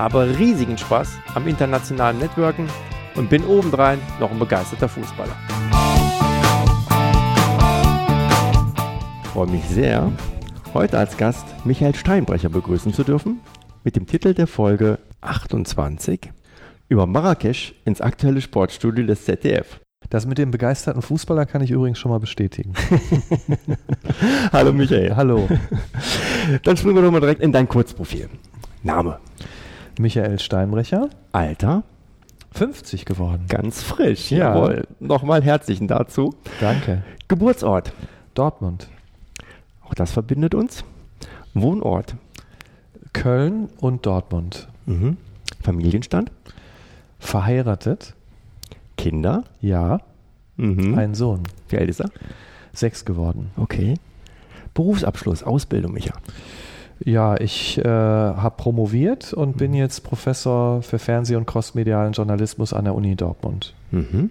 habe riesigen Spaß am internationalen Networken und bin obendrein noch ein begeisterter Fußballer. Ich freue mich sehr, heute als Gast Michael Steinbrecher begrüßen zu dürfen mit dem Titel der Folge 28 über Marrakesch ins aktuelle Sportstudio des ZDF. Das mit dem begeisterten Fußballer kann ich übrigens schon mal bestätigen. Hallo Michael. Hallo. Dann springen wir doch mal direkt in dein Kurzprofil. Name. Michael Steinbrecher. Alter. 50 geworden. Ganz frisch. Ja. Jawohl. Nochmal herzlichen dazu. Danke. Geburtsort. Dortmund. Auch das verbindet uns. Wohnort. Köln und Dortmund. Mhm. Familienstand. Verheiratet. Kinder. Ja. Mhm. Ein Sohn. Wie alt ist er? Sechs geworden. Okay. Berufsabschluss, Ausbildung, Micha. Ja, ich äh, habe promoviert und bin jetzt Professor für Fernseh- und crossmedialen Journalismus an der Uni Dortmund. Mhm.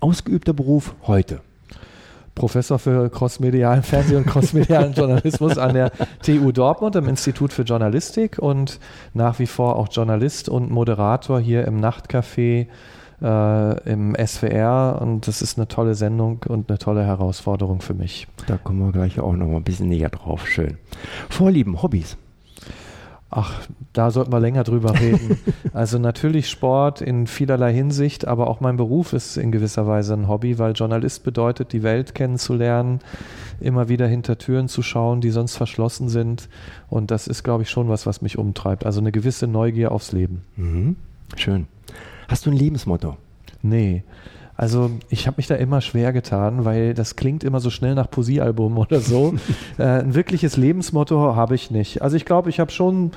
Ausgeübter Beruf heute. Professor für crossmedialen Fernseh- und crossmedialen Journalismus an der TU Dortmund im Institut für Journalistik und nach wie vor auch Journalist und Moderator hier im Nachtcafé äh, im SWR und das ist eine tolle Sendung und eine tolle Herausforderung für mich. Da kommen wir gleich auch noch mal ein bisschen näher drauf. Schön. Vorlieben, Hobbys. Ach, da sollten wir länger drüber reden. also natürlich Sport in vielerlei Hinsicht, aber auch mein Beruf ist in gewisser Weise ein Hobby, weil Journalist bedeutet, die Welt kennenzulernen, immer wieder hinter Türen zu schauen, die sonst verschlossen sind. Und das ist, glaube ich, schon was, was mich umtreibt. Also eine gewisse Neugier aufs Leben. Mhm. Schön. Hast du ein Lebensmotto? Nee. Also ich habe mich da immer schwer getan, weil das klingt immer so schnell nach Poesiealbum oder so. äh, ein wirkliches Lebensmotto habe ich nicht. Also ich glaube, ich habe schon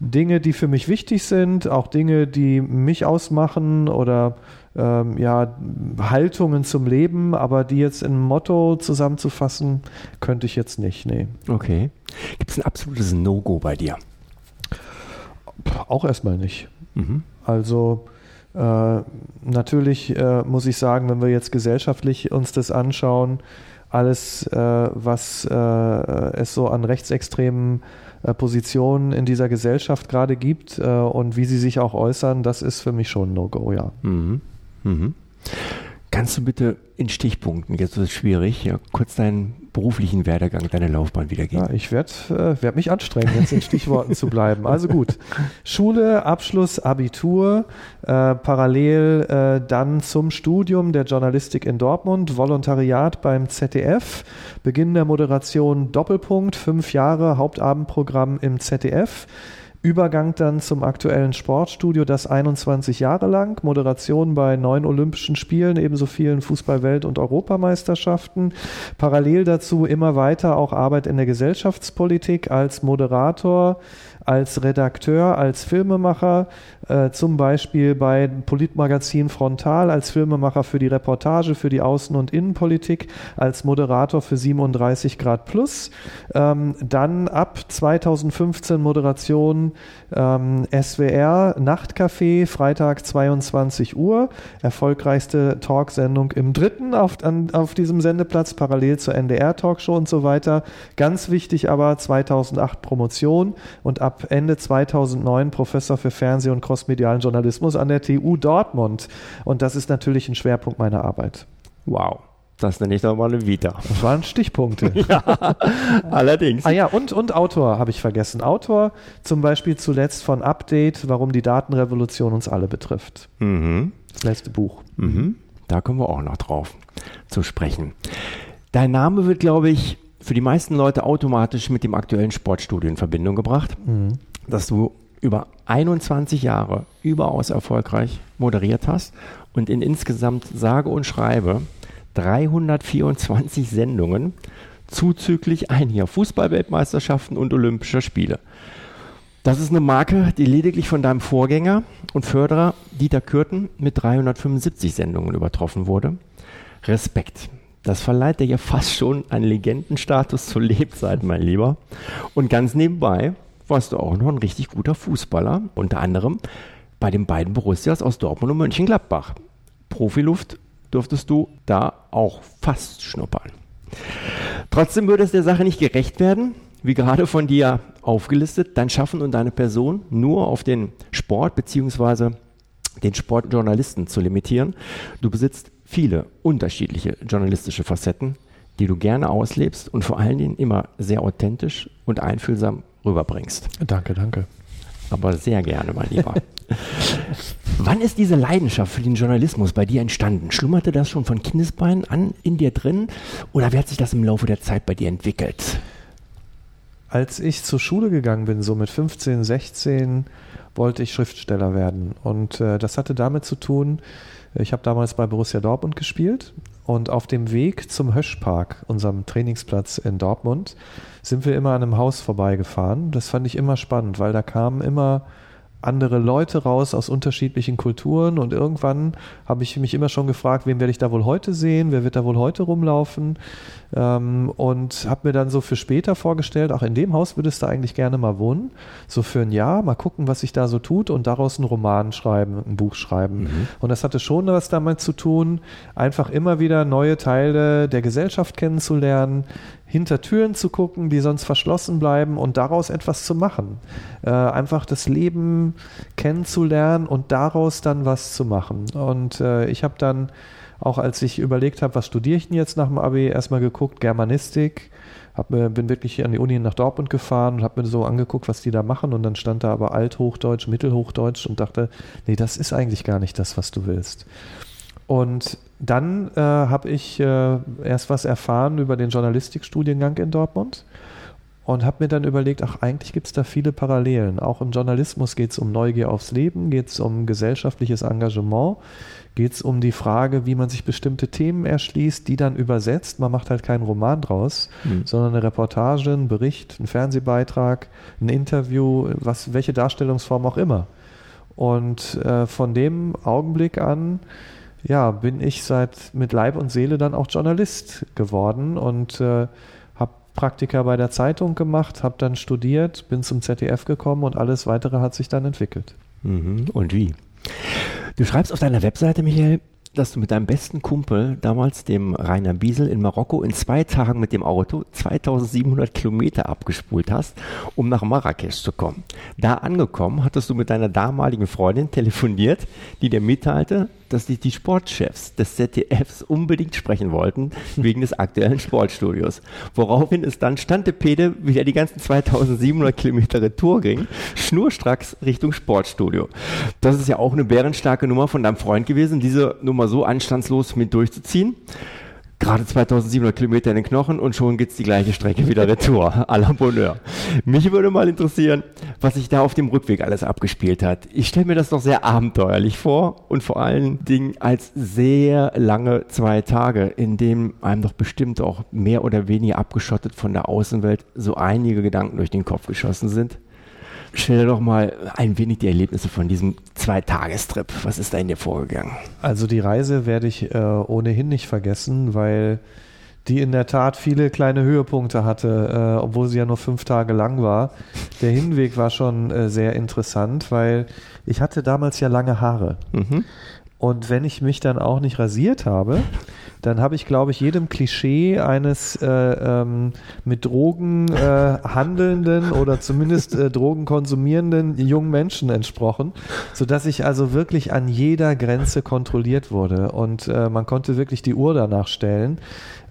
Dinge, die für mich wichtig sind, auch Dinge, die mich ausmachen oder ähm, ja, Haltungen zum Leben, aber die jetzt in ein Motto zusammenzufassen, könnte ich jetzt nicht. Nee. Okay. Gibt es ein absolutes No-Go bei dir? Auch erstmal nicht. Mhm. Also äh, natürlich äh, muss ich sagen, wenn wir jetzt gesellschaftlich uns das anschauen, alles, äh, was äh, es so an rechtsextremen äh, Positionen in dieser Gesellschaft gerade gibt und wie sie sich auch äußern, das ist für mich schon ein No-Go, ja. Mhm. Mhm. Kannst du bitte in Stichpunkten, jetzt wird es schwierig, ja, kurz deinen beruflichen Werdegang, deine Laufbahn wiedergeben? Ja, ich werde äh, werd mich anstrengen, jetzt in Stichworten zu bleiben. Also gut, Schule, Abschluss, Abitur, äh, parallel äh, dann zum Studium der Journalistik in Dortmund, Volontariat beim ZDF, Beginn der Moderation Doppelpunkt, fünf Jahre Hauptabendprogramm im ZDF. Übergang dann zum aktuellen Sportstudio, das 21 Jahre lang, Moderation bei neun Olympischen Spielen, ebenso vielen Fußball-Welt- und Europameisterschaften. Parallel dazu immer weiter auch Arbeit in der Gesellschaftspolitik als Moderator, als Redakteur, als Filmemacher, äh, zum Beispiel bei Politmagazin Frontal, als Filmemacher für die Reportage, für die Außen- und Innenpolitik, als Moderator für 37 Grad Plus. Ähm, dann ab 2015 Moderation ähm, SWR Nachtcafé, Freitag 22 Uhr. Erfolgreichste Talksendung im dritten auf, an, auf diesem Sendeplatz, parallel zur NDR-Talkshow und so weiter. Ganz wichtig aber 2008 Promotion und ab Ende 2009 Professor für Fernseh- und crossmedialen Journalismus an der TU Dortmund. Und das ist natürlich ein Schwerpunkt meiner Arbeit. Wow. Das nenne ich doch mal eine Vita. Das waren Stichpunkte. Allerdings. Ah ja, und, und Autor habe ich vergessen. Autor zum Beispiel zuletzt von Update, warum die Datenrevolution uns alle betrifft. Mhm. Das letzte Buch. Mhm. Da kommen wir auch noch drauf zu sprechen. Dein Name wird, glaube ich, für die meisten Leute automatisch mit dem aktuellen Sportstudio in Verbindung gebracht, Mhm. dass du über 21 Jahre überaus erfolgreich moderiert hast und in insgesamt sage und schreibe 324 Sendungen zuzüglich einiger Fußballweltmeisterschaften und Olympischer Spiele. Das ist eine Marke, die lediglich von deinem Vorgänger und Förderer Dieter Kürten mit 375 Sendungen übertroffen wurde. Respekt. Das verleiht dir ja fast schon einen Legendenstatus zur Lebzeit, mein Lieber. Und ganz nebenbei warst du auch noch ein richtig guter Fußballer, unter anderem bei den beiden Borussias aus Dortmund und Mönchengladbach. Profiluft durftest du da auch fast schnuppern. Trotzdem würde es der Sache nicht gerecht werden, wie gerade von dir aufgelistet, dein Schaffen und deine Person nur auf den Sport bzw. den Sportjournalisten zu limitieren. Du besitzt viele unterschiedliche journalistische Facetten, die du gerne auslebst und vor allen Dingen immer sehr authentisch und einfühlsam rüberbringst. Danke, danke. Aber sehr gerne, mein Lieber. Wann ist diese Leidenschaft für den Journalismus bei dir entstanden? Schlummerte das schon von Kindesbeinen an in dir drin oder wie hat sich das im Laufe der Zeit bei dir entwickelt? Als ich zur Schule gegangen bin, so mit 15, 16, wollte ich Schriftsteller werden. Und äh, das hatte damit zu tun, ich habe damals bei Borussia Dortmund gespielt und auf dem Weg zum Höschpark, unserem Trainingsplatz in Dortmund, sind wir immer an einem Haus vorbeigefahren. Das fand ich immer spannend, weil da kamen immer andere Leute raus aus unterschiedlichen Kulturen und irgendwann habe ich mich immer schon gefragt, wen werde ich da wohl heute sehen, wer wird da wohl heute rumlaufen ähm, und habe mir dann so für später vorgestellt, auch in dem Haus würdest du eigentlich gerne mal wohnen, so für ein Jahr, mal gucken, was sich da so tut und daraus einen Roman schreiben, ein Buch schreiben. Mhm. Und das hatte schon was damit zu tun, einfach immer wieder neue Teile der Gesellschaft kennenzulernen, hinter Türen zu gucken, die sonst verschlossen bleiben und daraus etwas zu machen. Äh, einfach das Leben kennenzulernen und daraus dann was zu machen. Und äh, ich habe dann auch als ich überlegt habe, was studiere ich denn jetzt nach dem Abi, erstmal geguckt, Germanistik, hab bin wirklich an die Uni nach Dortmund gefahren und habe mir so angeguckt, was die da machen. Und dann stand da aber Althochdeutsch, Mittelhochdeutsch und dachte, nee, das ist eigentlich gar nicht das, was du willst. Und dann äh, habe ich äh, erst was erfahren über den Journalistikstudiengang in Dortmund und habe mir dann überlegt, ach, eigentlich gibt es da viele Parallelen. Auch im Journalismus geht es um Neugier aufs Leben, geht es um gesellschaftliches Engagement, geht es um die Frage, wie man sich bestimmte Themen erschließt, die dann übersetzt. Man macht halt keinen Roman draus, mhm. sondern eine Reportage, einen Bericht, einen Fernsehbeitrag, ein Interview, was, welche Darstellungsform auch immer. Und äh, von dem Augenblick an ja, bin ich seit mit Leib und Seele dann auch Journalist geworden und äh, Praktika bei der Zeitung gemacht, habe dann studiert, bin zum ZDF gekommen und alles weitere hat sich dann entwickelt. Mhm. Und wie? Du schreibst auf deiner Webseite, Michael, dass du mit deinem besten Kumpel, damals dem Rainer Biesel in Marokko, in zwei Tagen mit dem Auto 2700 Kilometer abgespult hast, um nach Marrakesch zu kommen. Da angekommen, hattest du mit deiner damaligen Freundin telefoniert, die dir mitteilte, dass dich die Sportchefs des ZDFs unbedingt sprechen wollten, wegen des aktuellen Sportstudios. Woraufhin es dann Stantepede wieder die ganzen 2700 Kilometer Retour ging, schnurstracks Richtung Sportstudio. Das ist ja auch eine bärenstarke Nummer von deinem Freund gewesen, diese Nummer so anstandslos mit durchzuziehen gerade 2700 Kilometer in den Knochen und schon geht's die gleiche Strecke wieder retour. à la Bonheur. Mich würde mal interessieren, was sich da auf dem Rückweg alles abgespielt hat. Ich stelle mir das doch sehr abenteuerlich vor und vor allen Dingen als sehr lange zwei Tage, in dem einem doch bestimmt auch mehr oder weniger abgeschottet von der Außenwelt so einige Gedanken durch den Kopf geschossen sind. Schilder doch mal ein wenig die Erlebnisse von diesem Zweitagestrip. Was ist da in dir vorgegangen? Also die Reise werde ich äh, ohnehin nicht vergessen, weil die in der Tat viele kleine Höhepunkte hatte, äh, obwohl sie ja nur fünf Tage lang war. Der Hinweg war schon äh, sehr interessant, weil ich hatte damals ja lange Haare. Mhm. Und wenn ich mich dann auch nicht rasiert habe, dann habe ich, glaube ich, jedem Klischee eines äh, ähm, mit Drogen äh, handelnden oder zumindest äh, Drogen konsumierenden jungen Menschen entsprochen, sodass ich also wirklich an jeder Grenze kontrolliert wurde. Und äh, man konnte wirklich die Uhr danach stellen.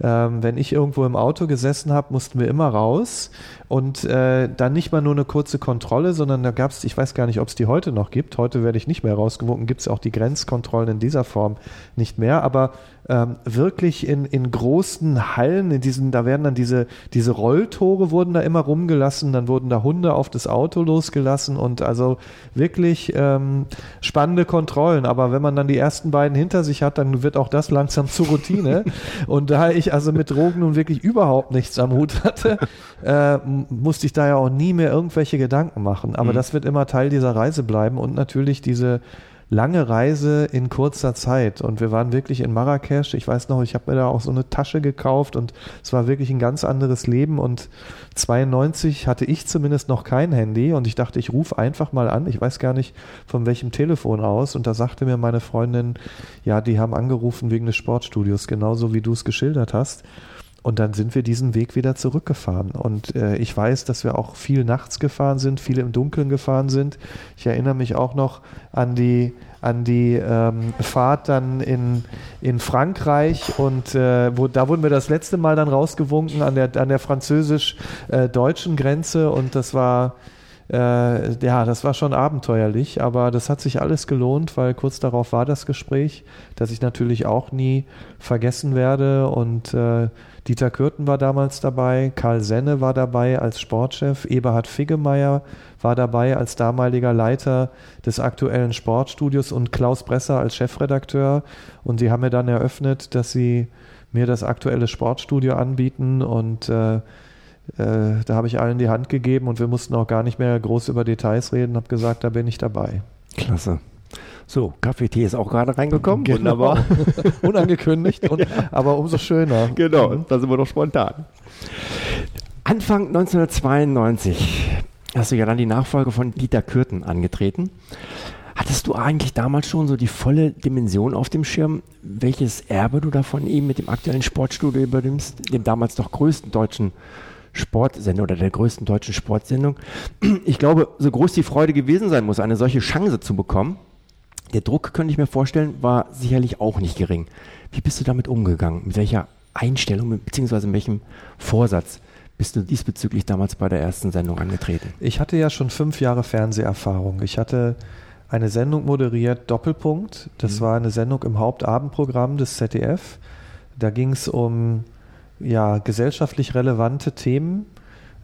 Ähm, wenn ich irgendwo im Auto gesessen habe, mussten wir immer raus und äh, dann nicht mal nur eine kurze Kontrolle, sondern da gab es, ich weiß gar nicht, ob es die heute noch gibt. Heute werde ich nicht mehr rausgewunken, gibt es auch die Grenzkontrollen in dieser Form nicht mehr. Aber ähm, wirklich in, in großen Hallen, in diesen, da werden dann diese, diese Rolltore wurden da immer rumgelassen, dann wurden da Hunde auf das Auto losgelassen und also wirklich ähm, spannende Kontrollen. Aber wenn man dann die ersten beiden hinter sich hat, dann wird auch das langsam zur Routine. und da ich also mit Drogen nun wirklich überhaupt nichts am Hut hatte, äh, musste ich da ja auch nie mehr irgendwelche Gedanken machen. Aber mhm. das wird immer Teil dieser Reise bleiben und natürlich diese lange Reise in kurzer Zeit. Und wir waren wirklich in Marrakesch. Ich weiß noch, ich habe mir da auch so eine Tasche gekauft und es war wirklich ein ganz anderes Leben. Und 92 hatte ich zumindest noch kein Handy und ich dachte, ich rufe einfach mal an. Ich weiß gar nicht von welchem Telefon aus. Und da sagte mir meine Freundin, ja, die haben angerufen wegen des Sportstudios, genauso wie du es geschildert hast. Und dann sind wir diesen Weg wieder zurückgefahren. Und äh, ich weiß, dass wir auch viel nachts gefahren sind, viel im Dunkeln gefahren sind. Ich erinnere mich auch noch an die, an die ähm, Fahrt dann in, in Frankreich und äh, wo, da wurden wir das letzte Mal dann rausgewunken an der, an der französisch-deutschen Grenze und das war äh, ja, das war schon abenteuerlich, aber das hat sich alles gelohnt, weil kurz darauf war das Gespräch, das ich natürlich auch nie vergessen werde und äh, Dieter Kürten war damals dabei, Karl Senne war dabei als Sportchef, Eberhard Figgemeier war dabei als damaliger Leiter des aktuellen Sportstudios und Klaus Bresser als Chefredakteur. Und sie haben mir dann eröffnet, dass sie mir das aktuelle Sportstudio anbieten und äh, äh, da habe ich allen die Hand gegeben und wir mussten auch gar nicht mehr groß über Details reden, habe gesagt, da bin ich dabei. Klasse. So, Kaffee, Tee ist auch gerade reingekommen. Genau. Wunderbar. Unangekündigt, und, aber umso schöner. Genau, da sind wir doch spontan. Anfang 1992 hast du ja dann die Nachfolge von Dieter Kürten angetreten. Hattest du eigentlich damals schon so die volle Dimension auf dem Schirm, welches Erbe du davon eben mit dem aktuellen Sportstudio übernimmst, dem damals doch größten deutschen Sportsendung oder der größten deutschen Sportsendung? Ich glaube, so groß die Freude gewesen sein muss, eine solche Chance zu bekommen, der Druck, könnte ich mir vorstellen, war sicherlich auch nicht gering. Wie bist du damit umgegangen? Mit welcher Einstellung beziehungsweise mit welchem Vorsatz bist du diesbezüglich damals bei der ersten Sendung angetreten? Ich hatte ja schon fünf Jahre Fernseherfahrung. Ich hatte eine Sendung moderiert, Doppelpunkt. Das mhm. war eine Sendung im Hauptabendprogramm des ZDF. Da ging es um ja, gesellschaftlich relevante Themen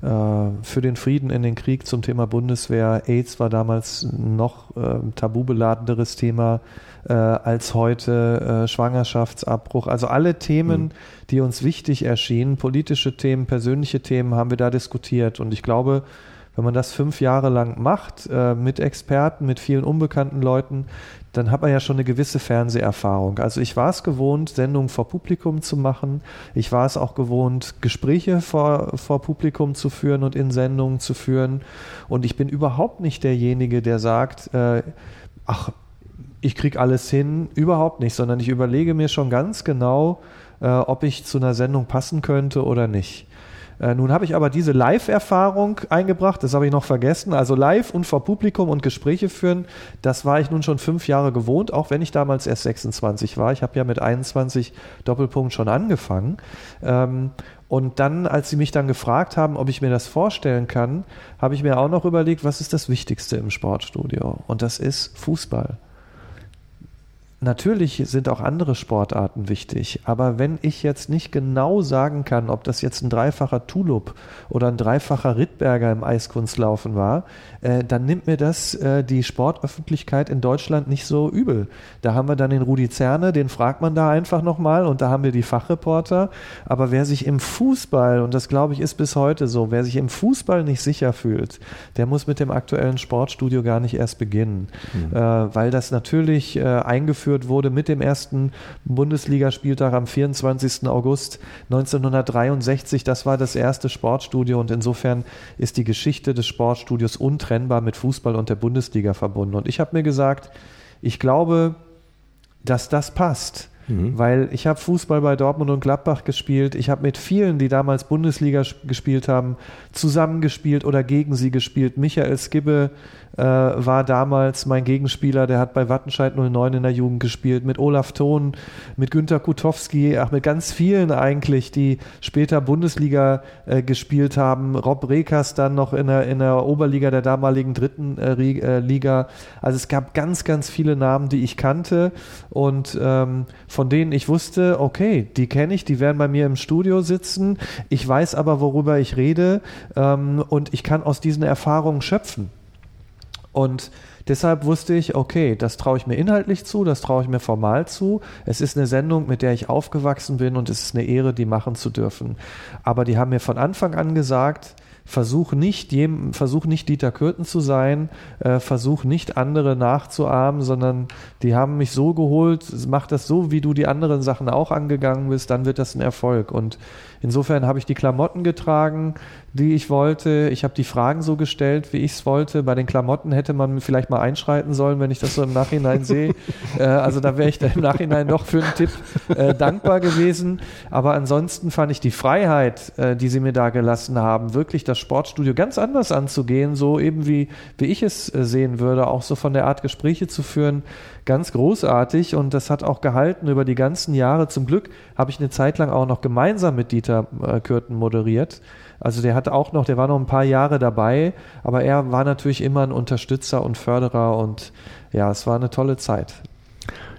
für den Frieden in den Krieg zum Thema Bundeswehr. AIDS war damals noch äh, tabubeladenderes Thema äh, als heute, äh, Schwangerschaftsabbruch. Also alle Themen, mhm. die uns wichtig erschienen, politische Themen, persönliche Themen, haben wir da diskutiert. Und ich glaube, wenn man das fünf Jahre lang macht, äh, mit Experten, mit vielen unbekannten Leuten, dann hat man ja schon eine gewisse Fernseherfahrung. Also ich war es gewohnt, Sendungen vor Publikum zu machen. Ich war es auch gewohnt, Gespräche vor, vor Publikum zu führen und in Sendungen zu führen. Und ich bin überhaupt nicht derjenige, der sagt, äh, ach, ich krieg alles hin, überhaupt nicht, sondern ich überlege mir schon ganz genau, äh, ob ich zu einer Sendung passen könnte oder nicht. Äh, nun habe ich aber diese Live-Erfahrung eingebracht, das habe ich noch vergessen. Also live und vor Publikum und Gespräche führen, das war ich nun schon fünf Jahre gewohnt, auch wenn ich damals erst 26 war. Ich habe ja mit 21 Doppelpunkt schon angefangen. Ähm, und dann, als sie mich dann gefragt haben, ob ich mir das vorstellen kann, habe ich mir auch noch überlegt, was ist das Wichtigste im Sportstudio? Und das ist Fußball. Natürlich sind auch andere Sportarten wichtig, aber wenn ich jetzt nicht genau sagen kann, ob das jetzt ein dreifacher Tulip oder ein dreifacher Rittberger im Eiskunstlaufen war, äh, dann nimmt mir das äh, die Sportöffentlichkeit in Deutschland nicht so übel. Da haben wir dann den Rudi Zerne, den fragt man da einfach nochmal und da haben wir die Fachreporter. Aber wer sich im Fußball, und das glaube ich ist bis heute so, wer sich im Fußball nicht sicher fühlt, der muss mit dem aktuellen Sportstudio gar nicht erst beginnen, mhm. äh, weil das natürlich äh, eingeführt eingeführt wurde mit dem ersten Bundesligaspieltag am 24. August 1963. Das war das erste Sportstudio und insofern ist die Geschichte des Sportstudios untrennbar mit Fußball und der Bundesliga verbunden. Und ich habe mir gesagt, ich glaube, dass das passt. Mhm. Weil ich habe Fußball bei Dortmund und Gladbach gespielt. Ich habe mit vielen, die damals Bundesliga gespielt haben, zusammengespielt oder gegen sie gespielt. Michael Skibbe äh, war damals mein Gegenspieler, der hat bei Wattenscheid 09 in der Jugend gespielt, mit Olaf Thon, mit Günter Kutowski, ach, mit ganz vielen eigentlich, die später Bundesliga äh, gespielt haben. Rob Rekers dann noch in der, in der Oberliga der damaligen dritten äh, äh Liga. Also es gab ganz, ganz viele Namen, die ich kannte und ähm, von denen ich wusste, okay, die kenne ich, die werden bei mir im Studio sitzen. Ich weiß aber, worüber ich rede ähm, und ich kann aus diesen Erfahrungen schöpfen. Und deshalb wusste ich, okay, das traue ich mir inhaltlich zu, das traue ich mir formal zu. Es ist eine Sendung, mit der ich aufgewachsen bin und es ist eine Ehre, die machen zu dürfen. Aber die haben mir von Anfang an gesagt, versuch nicht, jedem, versuch nicht Dieter Kürten zu sein, äh, versuch nicht andere nachzuahmen, sondern die haben mich so geholt, mach das so, wie du die anderen Sachen auch angegangen bist, dann wird das ein Erfolg. Und insofern habe ich die Klamotten getragen, die ich wollte. Ich habe die Fragen so gestellt, wie ich es wollte. Bei den Klamotten hätte man vielleicht mal einschreiten sollen, wenn ich das so im Nachhinein sehe. Äh, also da wäre ich dann im Nachhinein doch für einen Tipp äh, dankbar gewesen. Aber ansonsten fand ich die Freiheit, äh, die sie mir da gelassen haben, wirklich das Sportstudio ganz anders anzugehen, so eben wie, wie ich es äh, sehen würde, auch so von der Art Gespräche zu führen, ganz großartig. Und das hat auch gehalten über die ganzen Jahre. Zum Glück habe ich eine Zeit lang auch noch gemeinsam mit Dieter äh, Kürten moderiert. Also der hat auch noch, der war noch ein paar Jahre dabei, aber er war natürlich immer ein Unterstützer und Förderer und ja, es war eine tolle Zeit.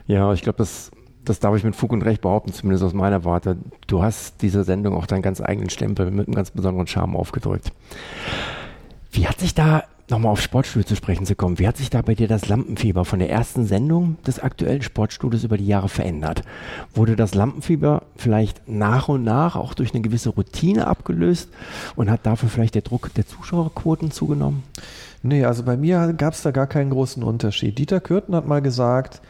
Ja, ich glaube, das, das darf ich mit Fug und Recht behaupten, zumindest aus meiner Warte. Du hast diese Sendung auch deinen ganz eigenen Stempel mit einem ganz besonderen Charme aufgedrückt. Wie hat sich da nochmal auf Sportstudio zu sprechen zu kommen. Wie hat sich da bei dir das Lampenfieber von der ersten Sendung des aktuellen Sportstudios über die Jahre verändert? Wurde das Lampenfieber vielleicht nach und nach auch durch eine gewisse Routine abgelöst und hat dafür vielleicht der Druck der Zuschauerquoten zugenommen? Nee, also bei mir gab es da gar keinen großen Unterschied. Dieter Kürten hat mal gesagt,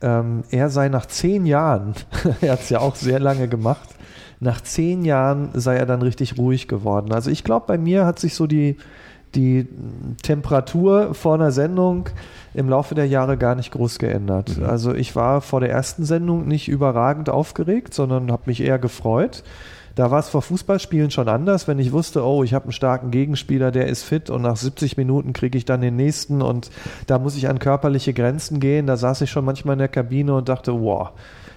ähm, er sei nach zehn Jahren, er hat es ja auch sehr lange gemacht, nach zehn Jahren sei er dann richtig ruhig geworden. Also ich glaube, bei mir hat sich so die die Temperatur vor einer Sendung im Laufe der Jahre gar nicht groß geändert. Mhm. Also ich war vor der ersten Sendung nicht überragend aufgeregt, sondern habe mich eher gefreut. Da war es vor Fußballspielen schon anders, wenn ich wusste, oh, ich habe einen starken Gegenspieler, der ist fit und nach 70 Minuten kriege ich dann den nächsten und da muss ich an körperliche Grenzen gehen. Da saß ich schon manchmal in der Kabine und dachte, wow,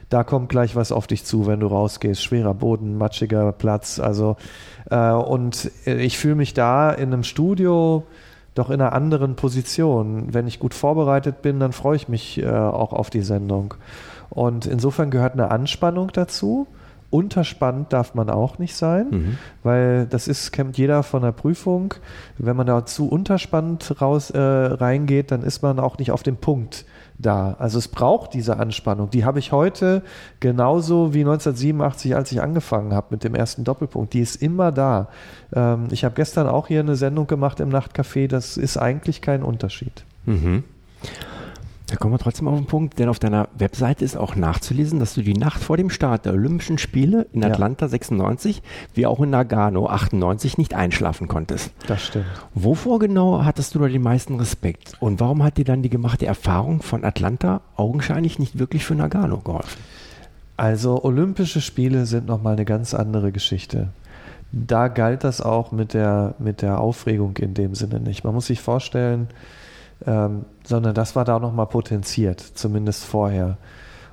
da kommt gleich was auf dich zu, wenn du rausgehst. Schwerer Boden, matschiger Platz. Also und ich fühle mich da in einem Studio doch in einer anderen Position. Wenn ich gut vorbereitet bin, dann freue ich mich äh, auch auf die Sendung. Und insofern gehört eine Anspannung dazu. Unterspannt darf man auch nicht sein, mhm. weil das ist, kennt jeder von der Prüfung. Wenn man da zu unterspannt raus, äh, reingeht, dann ist man auch nicht auf dem Punkt da. Also es braucht diese Anspannung. Die habe ich heute genauso wie 1987, als ich angefangen habe mit dem ersten Doppelpunkt. Die ist immer da. Ähm, ich habe gestern auch hier eine Sendung gemacht im Nachtcafé. Das ist eigentlich kein Unterschied. Mhm. Da kommen wir trotzdem auf den Punkt, denn auf deiner Webseite ist auch nachzulesen, dass du die Nacht vor dem Start der Olympischen Spiele in Atlanta ja. 96 wie auch in Nagano 98 nicht einschlafen konntest. Das stimmt. Wovor genau hattest du da den meisten Respekt? Und warum hat dir dann die gemachte Erfahrung von Atlanta augenscheinlich nicht wirklich für Nagano geholfen? Also Olympische Spiele sind nochmal eine ganz andere Geschichte. Da galt das auch mit der, mit der Aufregung in dem Sinne nicht. Man muss sich vorstellen, ähm, sondern das war da nochmal potenziert, zumindest vorher.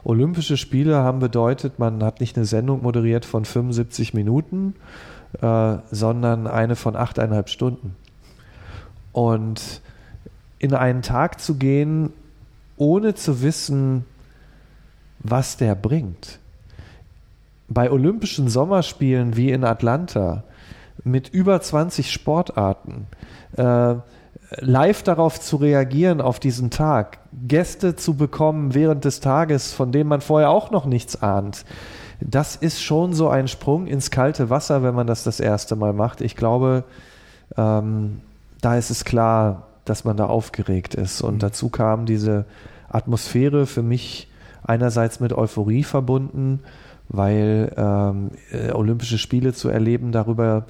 Olympische Spiele haben bedeutet, man hat nicht eine Sendung moderiert von 75 Minuten, äh, sondern eine von achteinhalb Stunden. Und in einen Tag zu gehen, ohne zu wissen, was der bringt. Bei Olympischen Sommerspielen wie in Atlanta mit über 20 Sportarten, äh, live darauf zu reagieren, auf diesen Tag, Gäste zu bekommen während des Tages, von denen man vorher auch noch nichts ahnt, das ist schon so ein Sprung ins kalte Wasser, wenn man das das erste Mal macht. Ich glaube, ähm, da ist es klar, dass man da aufgeregt ist. Und mhm. dazu kam diese Atmosphäre für mich einerseits mit Euphorie verbunden, weil ähm, äh, Olympische Spiele zu erleben, darüber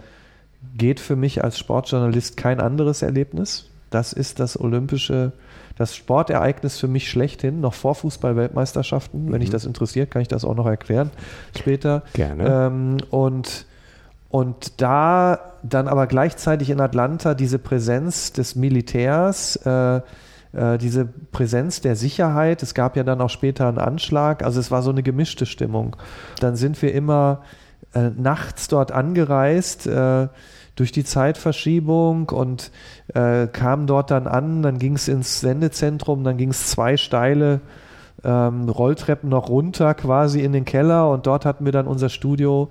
geht für mich als Sportjournalist kein anderes Erlebnis. Das ist das olympische, das Sportereignis für mich schlechthin, noch vor Fußball-Weltmeisterschaften. Mhm. Wenn dich das interessiert, kann ich das auch noch erklären später. Gerne. Ähm, und, und da dann aber gleichzeitig in Atlanta diese Präsenz des Militärs, äh, äh, diese Präsenz der Sicherheit. Es gab ja dann auch später einen Anschlag. Also es war so eine gemischte Stimmung. Dann sind wir immer äh, nachts dort angereist. Äh, durch die Zeitverschiebung und äh, kam dort dann an, dann ging es ins Sendezentrum, dann ging es zwei steile ähm, Rolltreppen noch runter quasi in den Keller und dort hatten wir dann unser Studio.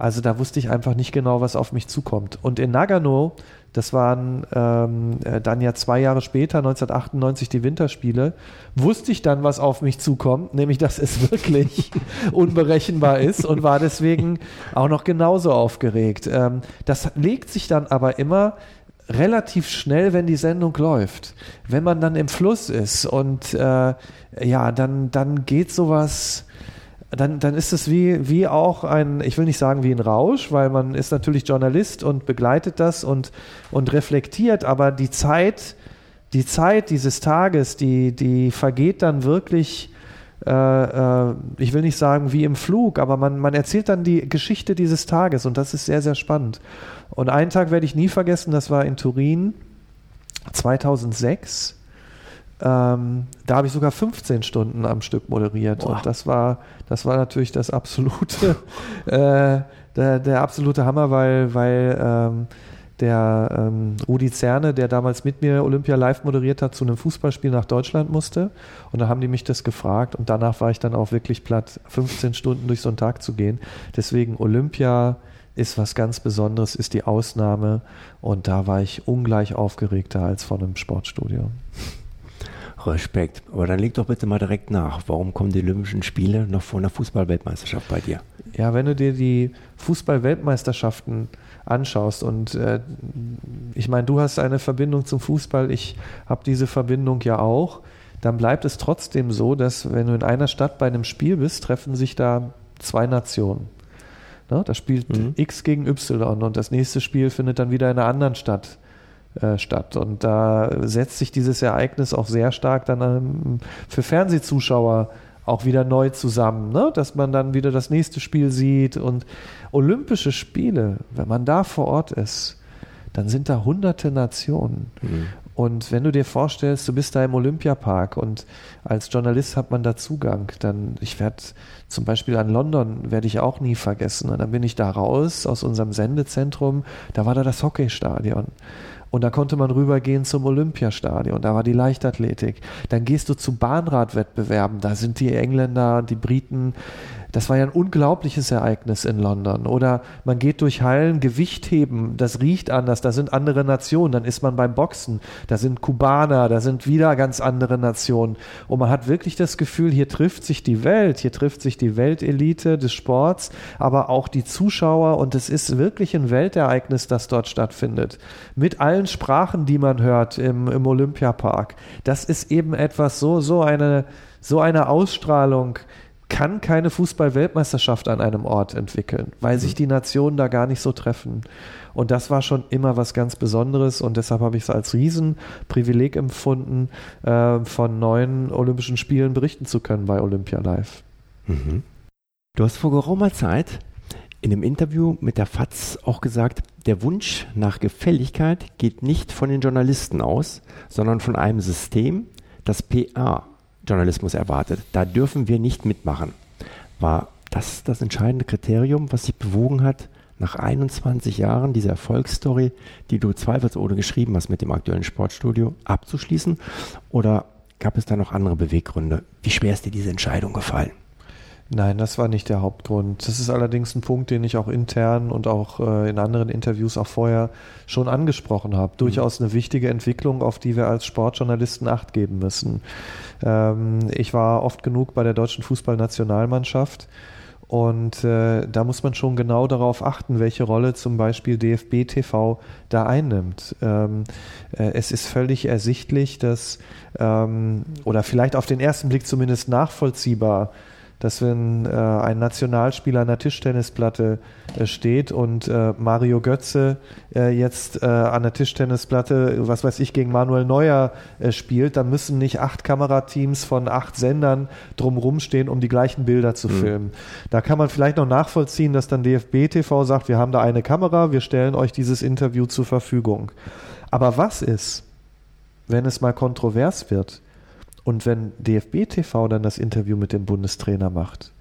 Also da wusste ich einfach nicht genau, was auf mich zukommt. Und in Nagano, das waren ähm, äh, dann ja zwei Jahre später, 1998, die Winterspiele, wusste ich dann, was auf mich zukommt, nämlich, dass es wirklich unberechenbar ist und war deswegen auch noch genauso aufgeregt. Ähm, das legt sich dann aber immer relativ schnell, wenn die Sendung läuft. Wenn man dann im Fluss ist und äh, ja, dann, dann geht sowas dann, dann ist es wie, wie auch ein, ich will nicht sagen wie ein Rausch, weil man ist natürlich Journalist und begleitet das und, und reflektiert, aber die Zeit, die Zeit dieses Tages, die, die vergeht dann wirklich, äh, äh, ich will nicht sagen wie im Flug, aber man, man erzählt dann die Geschichte dieses Tages und das ist sehr, sehr spannend. Und einen Tag werde ich nie vergessen, das war in Turin 2006. Ähm, da habe ich sogar 15 Stunden am Stück moderiert Boah. und das war, das war natürlich das absolute, äh, der, der, absolute Hammer, weil, weil ähm, der ähm, Rudi Zerne, der damals mit mir Olympia live moderiert hat, zu einem Fußballspiel nach Deutschland musste. Und da haben die mich das gefragt und danach war ich dann auch wirklich platt, 15 Stunden durch so einen Tag zu gehen. Deswegen Olympia ist was ganz Besonderes, ist die Ausnahme und da war ich ungleich aufgeregter als vor einem Sportstudio. Respekt. Aber dann leg doch bitte mal direkt nach. Warum kommen die Olympischen Spiele noch vor einer Fußball-Weltmeisterschaft bei dir? Ja, wenn du dir die Fußball-Weltmeisterschaften anschaust und äh, ich meine, du hast eine Verbindung zum Fußball, ich habe diese Verbindung ja auch, dann bleibt es trotzdem so, dass wenn du in einer Stadt bei einem Spiel bist, treffen sich da zwei Nationen. Ne? Da spielt mhm. X gegen Y und das nächste Spiel findet dann wieder in einer anderen Stadt äh, statt. Und da setzt sich dieses Ereignis auch sehr stark dann ähm, für Fernsehzuschauer auch wieder neu zusammen, ne? dass man dann wieder das nächste Spiel sieht. Und Olympische Spiele, wenn man da vor Ort ist, dann sind da hunderte Nationen. Mhm. Und wenn du dir vorstellst, du bist da im Olympiapark und als Journalist hat man da Zugang, dann, ich werde zum Beispiel an London, werde ich auch nie vergessen. Und dann bin ich da raus aus unserem Sendezentrum, da war da das Hockeystadion. Und da konnte man rübergehen zum Olympiastadion, da war die Leichtathletik. Dann gehst du zu Bahnradwettbewerben, da sind die Engländer, die Briten, das war ja ein unglaubliches Ereignis in London. Oder man geht durch Hallen, Gewicht heben, das riecht anders, da sind andere Nationen. Dann ist man beim Boxen, da sind Kubaner, da sind wieder ganz andere Nationen. Und man hat wirklich das Gefühl, hier trifft sich die Welt, hier trifft sich die Weltelite des Sports, aber auch die Zuschauer. Und es ist wirklich ein Weltereignis, das dort stattfindet. Mit allen Sprachen, die man hört im, im Olympiapark. Das ist eben etwas so, so eine, so eine Ausstrahlung kann keine Fußball-Weltmeisterschaft an einem Ort entwickeln, weil sich die Nationen da gar nicht so treffen. Und das war schon immer was ganz Besonderes und deshalb habe ich es als Riesenprivileg empfunden, äh, von neuen Olympischen Spielen berichten zu können bei Olympia Live. Mhm. Du hast vor geraumer Zeit in einem Interview mit der FAZ auch gesagt, der Wunsch nach Gefälligkeit geht nicht von den Journalisten aus, sondern von einem System, das PA Journalismus erwartet. Da dürfen wir nicht mitmachen. War das das entscheidende Kriterium, was sich bewogen hat, nach 21 Jahren diese Erfolgsstory, die du zweifelsohne geschrieben hast mit dem aktuellen Sportstudio, abzuschließen? Oder gab es da noch andere Beweggründe? Wie schwer ist dir diese Entscheidung gefallen? Nein, das war nicht der Hauptgrund. Das ist allerdings ein Punkt, den ich auch intern und auch äh, in anderen Interviews auch vorher schon angesprochen habe. Mhm. Durchaus eine wichtige Entwicklung, auf die wir als Sportjournalisten acht geben müssen. Ähm, ich war oft genug bei der deutschen Fußballnationalmannschaft. Und äh, da muss man schon genau darauf achten, welche Rolle zum Beispiel DFB TV da einnimmt. Ähm, äh, es ist völlig ersichtlich, dass, ähm, oder vielleicht auf den ersten Blick zumindest nachvollziehbar, dass wenn äh, ein Nationalspieler an der Tischtennisplatte äh, steht und äh, Mario Götze äh, jetzt äh, an der Tischtennisplatte, was weiß ich, gegen Manuel Neuer äh, spielt, dann müssen nicht acht Kamerateams von acht Sendern drumherum stehen, um die gleichen Bilder zu mhm. filmen. Da kann man vielleicht noch nachvollziehen, dass dann DFB TV sagt, wir haben da eine Kamera, wir stellen euch dieses Interview zur Verfügung. Aber was ist, wenn es mal kontrovers wird? Und wenn DFB TV dann das Interview mit dem Bundestrainer macht,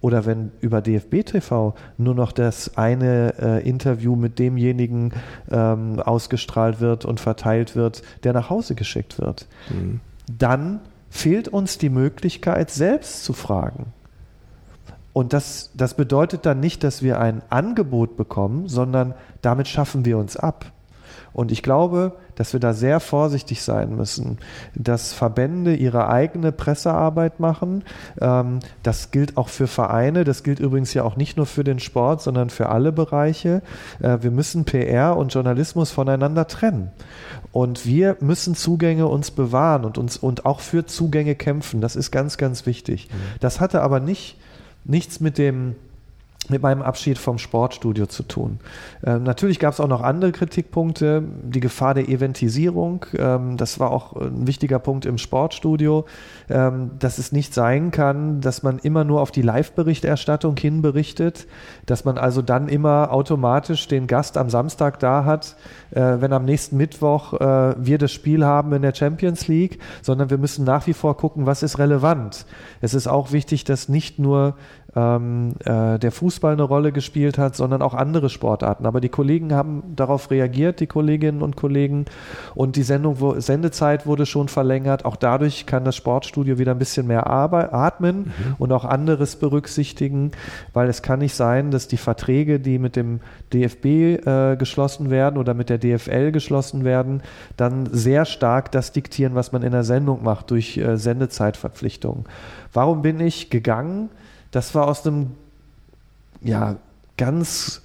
oder wenn über DFB TV nur noch das eine äh, Interview mit demjenigen ähm, ausgestrahlt wird und verteilt wird, der nach Hause geschickt wird, mhm. dann fehlt uns die Möglichkeit, selbst zu fragen. Und das, das bedeutet dann nicht, dass wir ein Angebot bekommen, sondern damit schaffen wir uns ab. Und ich glaube, dass wir da sehr vorsichtig sein müssen, dass Verbände ihre eigene Pressearbeit machen. Ähm, das gilt auch für Vereine. Das gilt übrigens ja auch nicht nur für den Sport, sondern für alle Bereiche. Äh, wir müssen PR und Journalismus voneinander trennen. Und wir müssen Zugänge uns bewahren und uns und auch für Zugänge kämpfen. Das ist ganz, ganz wichtig. Mhm. Das hatte aber nicht nichts mit dem mit meinem Abschied vom Sportstudio zu tun. Ähm, natürlich gab es auch noch andere Kritikpunkte, die Gefahr der Eventisierung, ähm, das war auch ein wichtiger Punkt im Sportstudio, ähm, dass es nicht sein kann, dass man immer nur auf die Live-Berichterstattung hin berichtet, dass man also dann immer automatisch den Gast am Samstag da hat, äh, wenn am nächsten Mittwoch äh, wir das Spiel haben in der Champions League, sondern wir müssen nach wie vor gucken, was ist relevant. Es ist auch wichtig, dass nicht nur ähm, äh, der Fußball eine Rolle gespielt hat, sondern auch andere Sportarten. Aber die Kollegen haben darauf reagiert, die Kolleginnen und Kollegen, und die Sendung, wo, Sendezeit wurde schon verlängert. Auch dadurch kann das Sportstudio wieder ein bisschen mehr atmen mhm. und auch anderes berücksichtigen, weil es kann nicht sein, dass die Verträge, die mit dem DFB äh, geschlossen werden oder mit der DFL geschlossen werden, dann sehr stark das diktieren, was man in der Sendung macht durch äh, Sendezeitverpflichtungen. Warum bin ich gegangen? Das war aus einem ja, ganz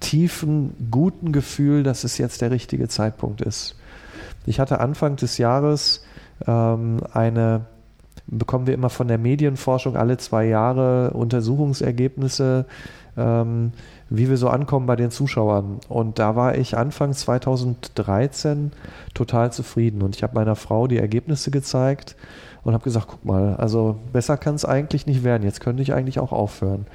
tiefen, guten Gefühl, dass es jetzt der richtige Zeitpunkt ist. Ich hatte Anfang des Jahres ähm, eine, bekommen wir immer von der Medienforschung alle zwei Jahre Untersuchungsergebnisse, ähm, wie wir so ankommen bei den Zuschauern. Und da war ich Anfang 2013 total zufrieden. Und ich habe meiner Frau die Ergebnisse gezeigt und habe gesagt, guck mal, also besser kann es eigentlich nicht werden. Jetzt könnte ich eigentlich auch aufhören.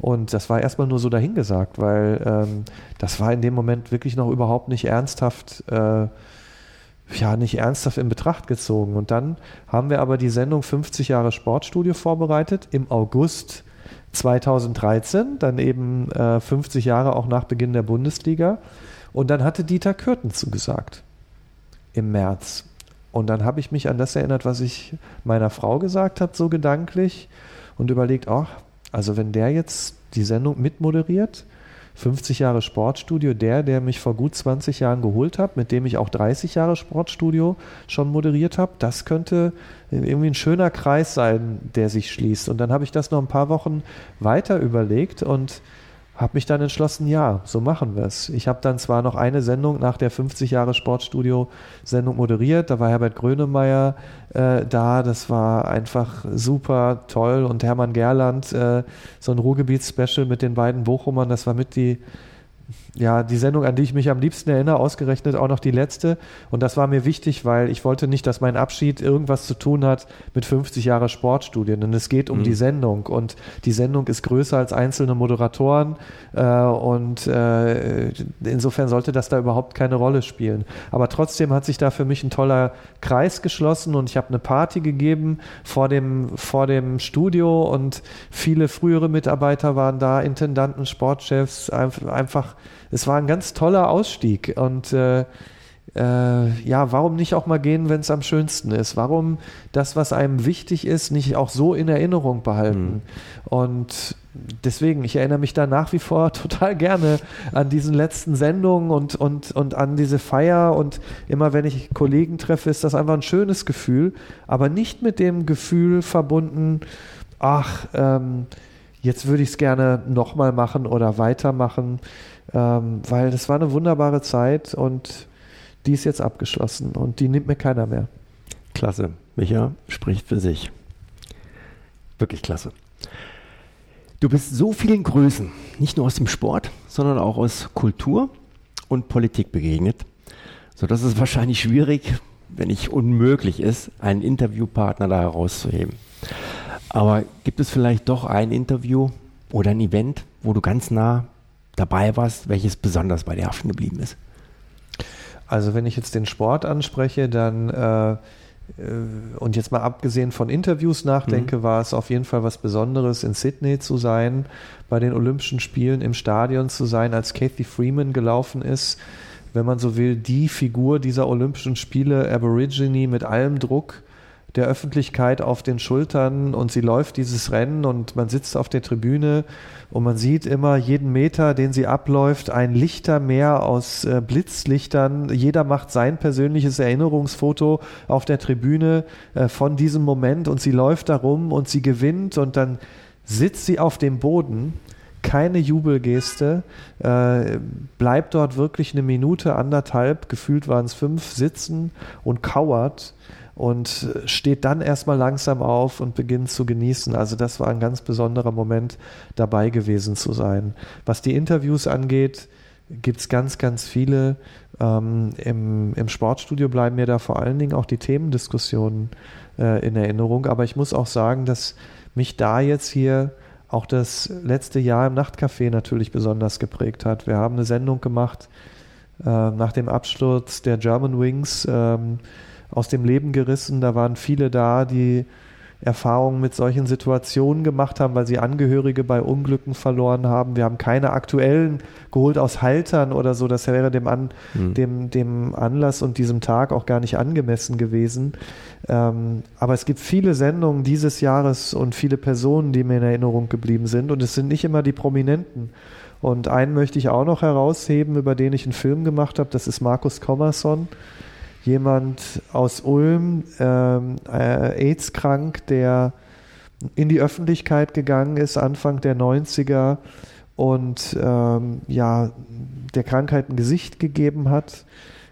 Und das war erstmal nur so dahingesagt, weil ähm, das war in dem Moment wirklich noch überhaupt nicht ernsthaft, äh, ja, nicht ernsthaft in Betracht gezogen. Und dann haben wir aber die Sendung 50 Jahre Sportstudio vorbereitet im August 2013, dann eben äh, 50 Jahre auch nach Beginn der Bundesliga. Und dann hatte Dieter Kürten zugesagt im März. Und dann habe ich mich an das erinnert, was ich meiner Frau gesagt habe, so gedanklich, und überlegt, ach, also wenn der jetzt die Sendung mitmoderiert, 50 Jahre Sportstudio, der, der mich vor gut 20 Jahren geholt hat, mit dem ich auch 30 Jahre Sportstudio schon moderiert habe, das könnte irgendwie ein schöner Kreis sein, der sich schließt. Und dann habe ich das noch ein paar Wochen weiter überlegt und habe mich dann entschlossen, ja, so machen wir es. Ich habe dann zwar noch eine Sendung nach der 50 Jahre Sportstudio-Sendung moderiert, da war Herbert Grönemeyer äh, da, das war einfach super toll und Hermann Gerland, äh, so ein Ruhrgebiets-Special mit den beiden Bochumern, das war mit die ja, die Sendung, an die ich mich am liebsten erinnere, ausgerechnet auch noch die letzte. Und das war mir wichtig, weil ich wollte nicht, dass mein Abschied irgendwas zu tun hat mit 50 Jahre Sportstudien. Denn es geht um mhm. die Sendung. Und die Sendung ist größer als einzelne Moderatoren. Äh, und äh, insofern sollte das da überhaupt keine Rolle spielen. Aber trotzdem hat sich da für mich ein toller Kreis geschlossen und ich habe eine Party gegeben vor dem, vor dem Studio und viele frühere Mitarbeiter waren da, Intendanten, Sportchefs, einfach es war ein ganz toller Ausstieg und äh, äh, ja, warum nicht auch mal gehen, wenn es am schönsten ist? Warum das, was einem wichtig ist, nicht auch so in Erinnerung behalten? Mhm. Und deswegen, ich erinnere mich da nach wie vor total gerne an diesen letzten Sendungen und, und, und an diese Feier. Und immer wenn ich Kollegen treffe, ist das einfach ein schönes Gefühl, aber nicht mit dem Gefühl verbunden, ach, ähm, jetzt würde ich es gerne nochmal machen oder weitermachen ähm, weil das war eine wunderbare Zeit und die ist jetzt abgeschlossen und die nimmt mir keiner mehr. Klasse. Micha spricht für sich. Wirklich klasse. Du bist so vielen Größen, nicht nur aus dem Sport, sondern auch aus Kultur und Politik begegnet, sodass es wahrscheinlich schwierig, wenn nicht unmöglich ist, einen Interviewpartner da herauszuheben. Aber gibt es vielleicht doch ein Interview oder ein Event, wo du ganz nah dabei warst, welches besonders bei dir haften geblieben ist? Also wenn ich jetzt den Sport anspreche, dann äh, äh und jetzt mal abgesehen von Interviews nachdenke, mhm. war es auf jeden Fall was Besonderes, in Sydney zu sein, bei den Olympischen Spielen im Stadion zu sein, als Kathy Freeman gelaufen ist. Wenn man so will, die Figur dieser Olympischen Spiele, Aborigine mit allem Druck, der Öffentlichkeit auf den Schultern und sie läuft dieses Rennen und man sitzt auf der Tribüne und man sieht immer jeden Meter, den sie abläuft, ein Lichtermeer aus äh, Blitzlichtern. Jeder macht sein persönliches Erinnerungsfoto auf der Tribüne äh, von diesem Moment und sie läuft darum und sie gewinnt und dann sitzt sie auf dem Boden keine Jubelgeste, äh, bleibt dort wirklich eine Minute, anderthalb, gefühlt waren es fünf, sitzen und kauert und steht dann erstmal langsam auf und beginnt zu genießen. Also das war ein ganz besonderer Moment, dabei gewesen zu sein. Was die Interviews angeht, gibt es ganz, ganz viele. Ähm, im, Im Sportstudio bleiben mir da vor allen Dingen auch die Themendiskussionen äh, in Erinnerung. Aber ich muss auch sagen, dass mich da jetzt hier auch das letzte Jahr im Nachtcafé natürlich besonders geprägt hat. Wir haben eine Sendung gemacht äh, nach dem Absturz der German Wings. Ähm, aus dem Leben gerissen. Da waren viele da, die Erfahrungen mit solchen Situationen gemacht haben, weil sie Angehörige bei Unglücken verloren haben. Wir haben keine aktuellen geholt aus Haltern oder so. Das wäre dem, An, mhm. dem, dem Anlass und diesem Tag auch gar nicht angemessen gewesen. Ähm, aber es gibt viele Sendungen dieses Jahres und viele Personen, die mir in Erinnerung geblieben sind. Und es sind nicht immer die Prominenten. Und einen möchte ich auch noch herausheben, über den ich einen Film gemacht habe. Das ist Markus Kommerson jemand aus Ulm, ähm, äh, AIDS-krank, der in die Öffentlichkeit gegangen ist, Anfang der 90er und ähm, ja, der Krankheit ein Gesicht gegeben hat,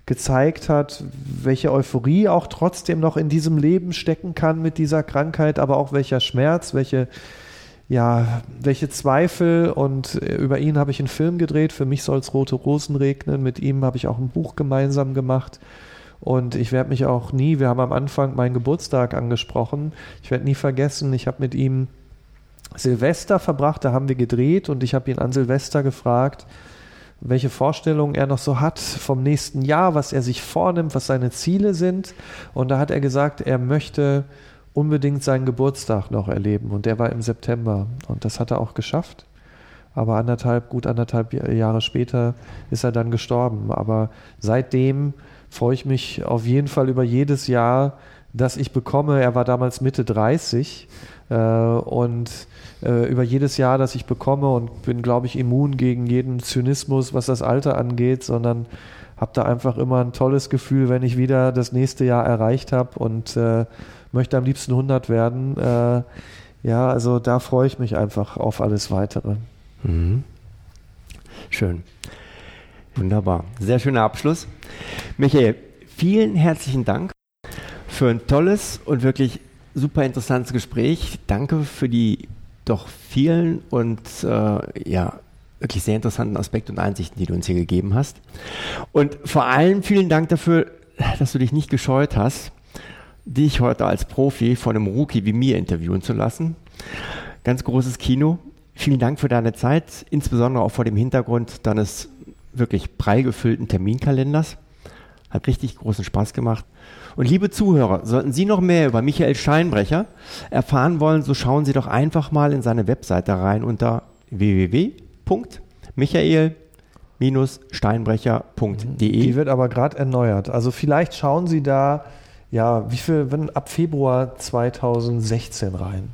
gezeigt hat, welche Euphorie auch trotzdem noch in diesem Leben stecken kann mit dieser Krankheit, aber auch welcher Schmerz, welche ja, welche Zweifel und äh, über ihn habe ich einen Film gedreht. Für mich soll es rote Rosen regnen. Mit ihm habe ich auch ein Buch gemeinsam gemacht. Und ich werde mich auch nie, wir haben am Anfang meinen Geburtstag angesprochen, ich werde nie vergessen, ich habe mit ihm Silvester verbracht, da haben wir gedreht und ich habe ihn an Silvester gefragt, welche Vorstellungen er noch so hat vom nächsten Jahr, was er sich vornimmt, was seine Ziele sind. Und da hat er gesagt, er möchte unbedingt seinen Geburtstag noch erleben. Und der war im September. Und das hat er auch geschafft. Aber anderthalb, gut anderthalb Jahre später ist er dann gestorben. Aber seitdem freue ich mich auf jeden Fall über jedes Jahr, das ich bekomme. Er war damals Mitte 30 äh, und äh, über jedes Jahr, das ich bekomme und bin, glaube ich, immun gegen jeden Zynismus, was das Alter angeht, sondern habe da einfach immer ein tolles Gefühl, wenn ich wieder das nächste Jahr erreicht habe und äh, möchte am liebsten 100 werden. Äh, ja, also da freue ich mich einfach auf alles Weitere. Mhm. Schön. Wunderbar. Sehr schöner Abschluss. Michael, vielen herzlichen Dank für ein tolles und wirklich super interessantes Gespräch. Danke für die doch vielen und äh, ja, wirklich sehr interessanten Aspekte und Einsichten, die du uns hier gegeben hast. Und vor allem vielen Dank dafür, dass du dich nicht gescheut hast, dich heute als Profi von einem Rookie wie mir interviewen zu lassen. Ganz großes Kino. Vielen Dank für deine Zeit, insbesondere auch vor dem Hintergrund deines wirklich prall gefüllten Terminkalenders. Hat richtig großen Spaß gemacht. Und liebe Zuhörer, sollten Sie noch mehr über Michael Steinbrecher erfahren wollen, so schauen Sie doch einfach mal in seine Webseite rein unter www.michael-steinbrecher.de. Die wird aber gerade erneuert. Also vielleicht schauen Sie da, ja, wie viel, wenn ab Februar 2016 rein.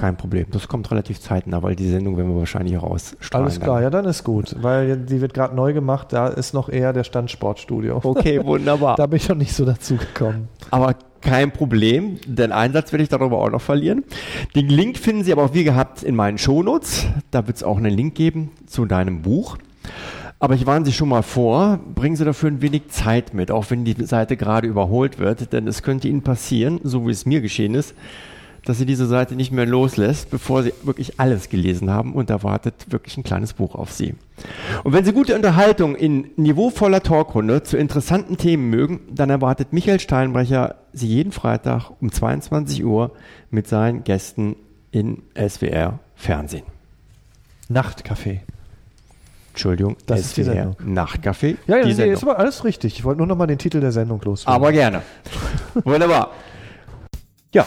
Kein Problem. Das kommt relativ zeitnah, weil die Sendung werden wir wahrscheinlich auch ausstrahlen. Alles klar, ja, dann ist gut, weil die wird gerade neu gemacht. Da ist noch eher der Standsportstudio. Okay, wunderbar. da bin ich noch nicht so dazu gekommen. Aber kein Problem, den Einsatz werde ich darüber auch noch verlieren. Den Link finden Sie aber auch wie gehabt in meinen Shownotes. Da wird es auch einen Link geben zu deinem Buch. Aber ich warne Sie schon mal vor, bringen Sie dafür ein wenig Zeit mit, auch wenn die Seite gerade überholt wird, denn es könnte Ihnen passieren, so wie es mir geschehen ist, dass sie diese Seite nicht mehr loslässt, bevor sie wirklich alles gelesen haben und erwartet wirklich ein kleines Buch auf sie. Und wenn Sie gute Unterhaltung in niveauvoller Talkrunde zu interessanten Themen mögen, dann erwartet Michael Steinbrecher Sie jeden Freitag um 22 Uhr mit seinen Gästen in SWR Fernsehen. Nachtcafé. Entschuldigung, das ist die Sendung. Nachtcafé. Ja, ja, nee, ist aber alles richtig. Ich wollte nur noch mal den Titel der Sendung loswerden. Aber gerne. Wunderbar. Ja,